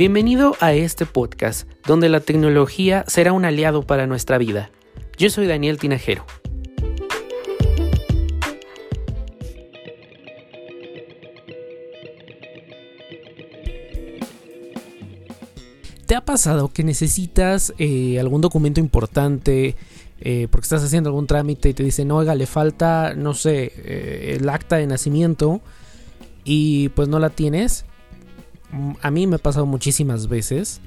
Bienvenido a este podcast, donde la tecnología será un aliado para nuestra vida. Yo soy Daniel Tinajero. ¿Te ha pasado que necesitas eh, algún documento importante eh, porque estás haciendo algún trámite y te dicen, oiga, le falta, no sé, eh, el acta de nacimiento y pues no la tienes? A mí me ha pasado muchísimas veces,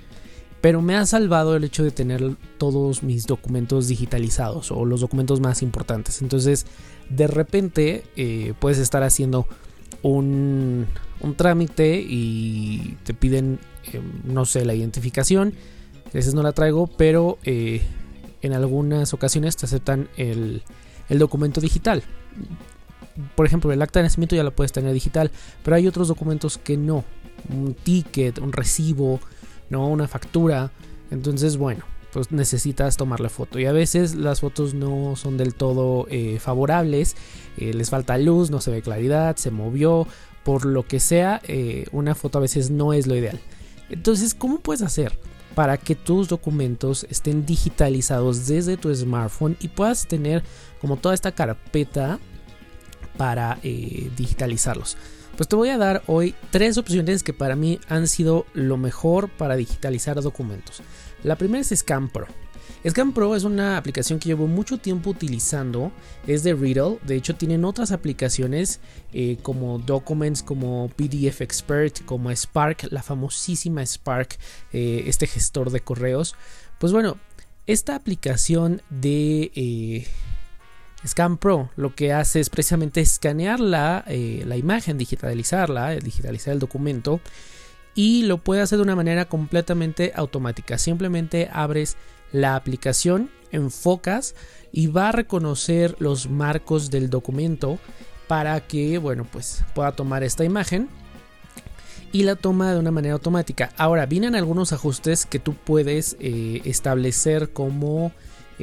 pero me ha salvado el hecho de tener todos mis documentos digitalizados o los documentos más importantes. Entonces, de repente eh, puedes estar haciendo un, trámite y te piden, eh, no sé, la identificación. A veces no la traigo, pero eh, en algunas ocasiones te aceptan el, el documento digital por ejemplo, el acta de nacimiento ya la puedes tener digital, pero hay otros documentos que no un ticket, un recibo, ¿no? Una factura. Entonces, bueno, pues necesitas tomarle foto. Y a veces las fotos no son del todo eh, favorables. Eh, les falta luz, no se ve claridad, se movió. Por lo que sea, eh, una foto a veces no es lo ideal. Entonces, ¿cómo puedes hacer? para que tus documentos estén digitalizados desde tu smartphone y puedas tener como toda esta carpeta para digitalizarlos. Pues te voy a dar hoy tres opciones que para mí han sido lo mejor para digitalizar documentos. La primera es Scan Pro. Scan Pro es una aplicación que llevo mucho tiempo utilizando, es de Riddle, de hecho tienen otras aplicaciones eh, como Documents, como PDF Expert, como Spark, la famosísima Spark, eh, este gestor de correos. Pues bueno, esta aplicación de... Eh, Scan Pro lo que hace es precisamente escanear la, eh, la imagen, digitalizarla, digitalizar el documento y lo puede hacer de una manera completamente automática. Simplemente abres la aplicación, enfocas y va a reconocer los marcos del documento para que, bueno, pues pueda tomar esta imagen y la toma de una manera automática. Ahora, vienen algunos ajustes que tú puedes eh, establecer como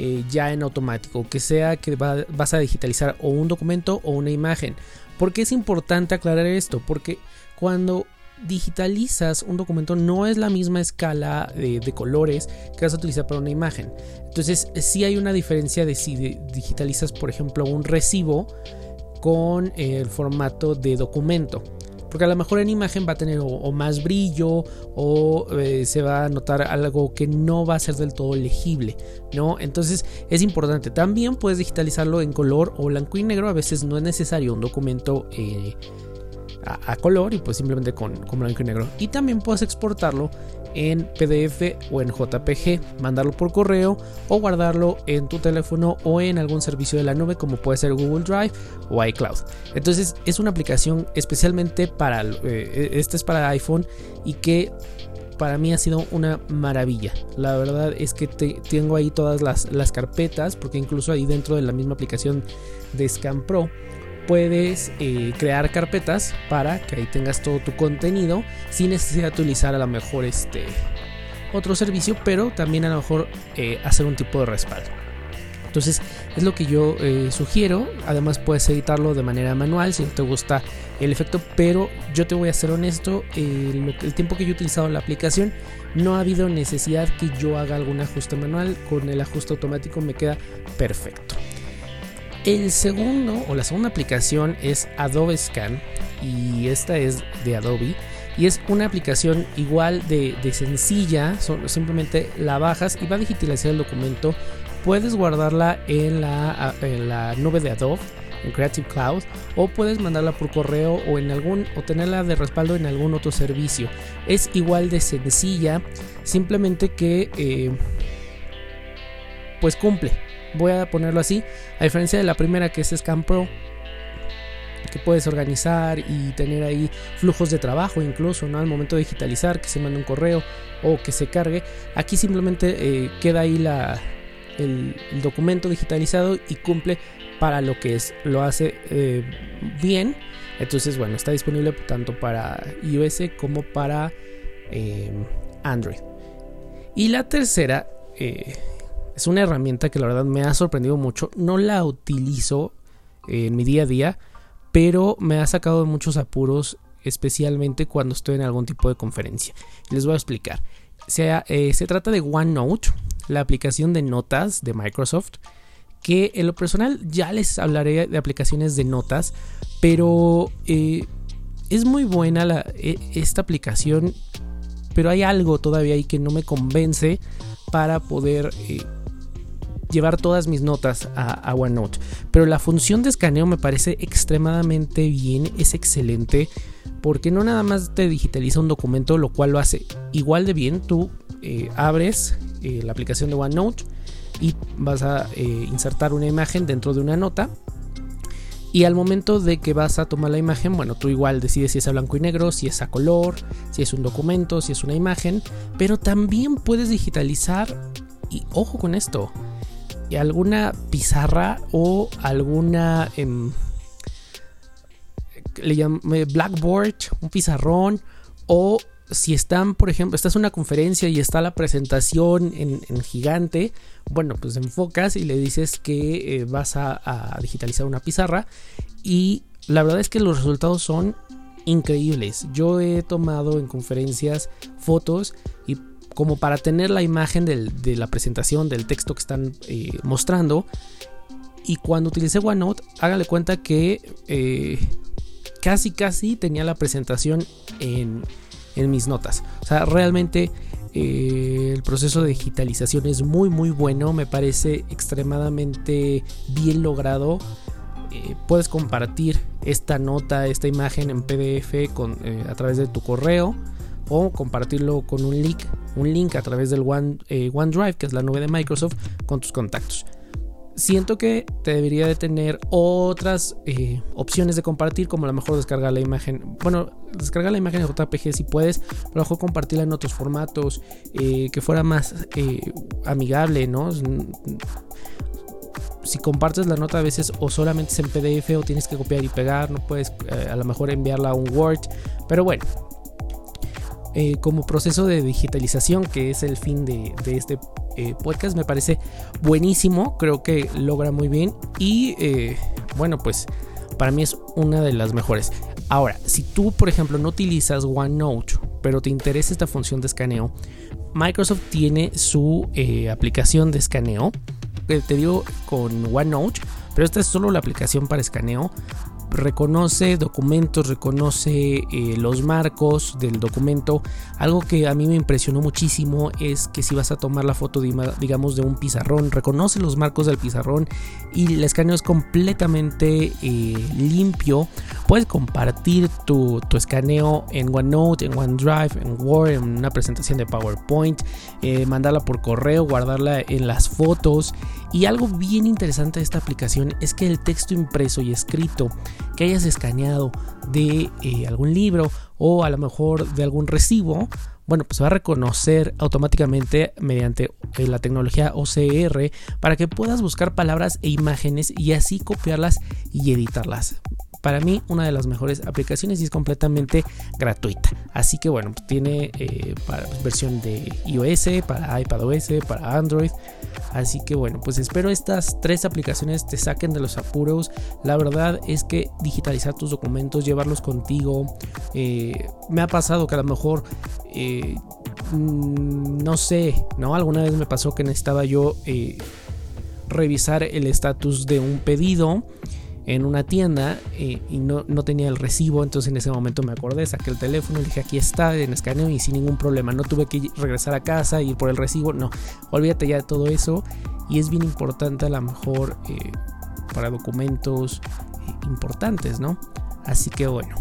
eh, ya en automático, que sea que vas a digitalizar o un documento o una imagen. porque es importante aclarar esto? Porque cuando digitalizas un documento no es la misma escala de, colores que vas a utilizar para una imagen. Entonces si hay una diferencia de si digitalizas por ejemplo un recibo con el formato de documento. Porque a lo mejor en imagen va a tener o, más brillo o eh, se va a notar algo que no va a ser del todo legible, ¿no? Entonces es importante. También puedes digitalizarlo en color o blanco y negro. A veces no es necesario un documento eh, a, color y pues simplemente con, con blanco y negro. Y también puedes exportarlo en PDF o en JPG, mandarlo por correo o guardarlo en tu teléfono o en algún servicio de la nube como puede ser Google Drive o iCloud. Entonces es una aplicación especialmente para, eh, este es para iPhone y que para mí ha sido una maravilla. La verdad es que tengo ahí todas las, las carpetas porque incluso ahí dentro de la misma aplicación de Scan Pro puedes eh, crear carpetas para que ahí tengas todo tu contenido sin necesidad de utilizar a lo mejor este otro servicio, pero también a lo mejor eh, hacer un tipo de respaldo. Entonces es lo que yo eh, sugiero. Además puedes editarlo de manera manual si no te gusta el efecto. Pero yo te voy a ser honesto. el tiempo que yo he utilizado la aplicación no ha habido necesidad que yo haga algún ajuste manual. Con el ajuste automático me queda perfecto. El segundo o la segunda aplicación es Adobe Scan y esta es de Adobe y es una aplicación igual de, sencilla, simplemente la bajas y va a digitalizar el documento. Puedes guardarla en la, en la nube de Adobe en Creative Cloud o puedes mandarla por correo o en algún o tenerla de respaldo en algún otro servicio. Es igual de sencilla, simplemente que eh, pues cumple voy a ponerlo así, a diferencia de la primera que es Scan Pro, que puedes organizar y tener ahí flujos de trabajo incluso, ¿no? Al momento de digitalizar, que se mande un correo o que se cargue, aquí simplemente eh, queda ahí la, el, documento digitalizado y cumple para lo que es, lo hace eh, bien. Entonces, bueno, está disponible tanto para iOS como para eh, Android. Y la tercera, es una herramienta que la verdad me ha sorprendido mucho. No la utilizo en mi día a día, pero me ha sacado de muchos apuros especialmente cuando estoy en algún tipo de conferencia. Les voy a explicar. Se, eh, se trata de OneNote, la aplicación de notas de Microsoft, que en lo personal ya les hablaré de aplicaciones de notas, pero eh, es muy buena e, esta aplicación, pero hay algo todavía ahí que no me convence para poder eh, llevar todas mis notas a, OneNote. Pero la función de escaneo me parece extremadamente bien, es excelente, porque no nada más te digitaliza un documento, lo cual lo hace igual de bien. Tú eh, abres eh, la aplicación de OneNote y vas a eh, insertar una imagen dentro de una nota. Y al momento de que vas a tomar la imagen, bueno, tú igual decides si es a blanco y negro, si es a color, si es un documento, si es una imagen, pero también puedes digitalizar, y ojo con esto, alguna pizarra o alguna... Em, le llame blackboard, un pizarrón o si están, por ejemplo, estás en una conferencia y está la presentación en, gigante, bueno, pues enfocas y le dices que eh, vas a, a, digitalizar una pizarra y la verdad es que los resultados son increíbles. Yo he tomado en conferencias fotos y como para tener la imagen de la presentación, del texto que están eh, mostrando. Y cuando utilicé OneNote, hágale cuenta que eh, casi casi tenía la presentación en, mis notas. O sea, realmente eh, el proceso de digitalización es muy muy bueno, me parece extremadamente bien logrado. puedes compartir esta nota, esta imagen en PDF con, a través de tu correo o compartirlo con un link, un link a través del One, eh, OneDrive, que es la nube de Microsoft, con tus contactos. Siento que te debería de tener otras eh, opciones de compartir, como a lo mejor descargar la imagen. Bueno, descargar la imagen en JPG si puedes, pero a lo mejor compartirla en otros formatos, eh, que fuera más amigable, ¿no? si compartes la nota a veces o solamente es en PDF o tienes que copiar y pegar, no puedes a lo mejor enviarla a un Word, pero bueno, eh, como proceso de digitalización, que es el fin de, este eh, podcast, me parece buenísimo, creo que logra muy bien y eh, bueno, pues para mí es una de las mejores. Ahora, si tú, por ejemplo, no utilizas OneNote, pero te interesa esta función de escaneo, Microsoft tiene su aplicación de escaneo, te digo con OneNote, pero esta es solo la aplicación para escaneo reconoce documentos, reconoce eh, los marcos del documento. Algo que a mí me impresionó muchísimo es que si vas a tomar la foto, digamos, de un pizarrón, reconoce los marcos del pizarrón y el escaneo es completamente eh, limpio. Puedes compartir tu, escaneo en OneNote, en OneDrive, en Word, en una presentación de PowerPoint, eh, mandarla por correo, guardarla en las fotos. Y algo bien interesante de esta aplicación es que el texto impreso y escrito que hayas escaneado de eh, algún libro o a lo mejor de algún recibo, bueno, pues va a reconocer automáticamente mediante eh, la tecnología OCR para que puedas buscar palabras e imágenes y así copiarlas y editarlas para mí una de las mejores aplicaciones y es completamente gratuita. Así que bueno, tiene eh, para, versión de iOS, para iPadOS, para Android. Así que bueno, pues espero estas tres aplicaciones te saquen de los apuros. La verdad es que digitalizar tus documentos, llevarlos contigo, eh, me ha pasado que a lo mejor... Eh, mm, no sé, ¿no? Alguna vez me pasó que necesitaba yo revisar el estatus de un pedido en una tienda eh, y no, tenía el recibo, entonces en ese momento me acordé, saqué el teléfono y dije aquí está en escaneo y sin ningún problema, no tuve que regresar a casa, ir por el recibo, no, olvídate ya de todo eso y es bien importante a lo mejor eh, para documentos eh, importantes, ¿no? Así que bueno,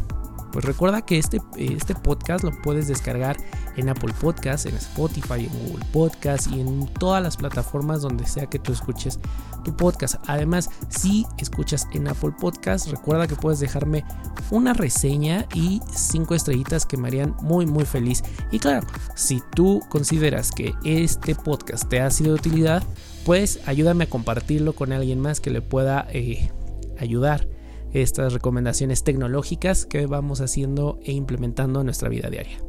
pues recuerda que este, este podcast lo puedes descargar en Apple Podcast, en Spotify, en Google Podcast y en todas las plataformas donde sea que tú escuches tu podcast. Además, si escuchas en Apple Podcast, recuerda que puedes dejarme una reseña y cinco estrellitas que me harían muy muy feliz. Y claro, si tú consideras que este podcast te ha sido de utilidad, pues ayúdame a compartirlo con alguien más que le pueda eh, ayudar estas recomendaciones tecnológicas que vamos haciendo e implementando en nuestra vida diaria.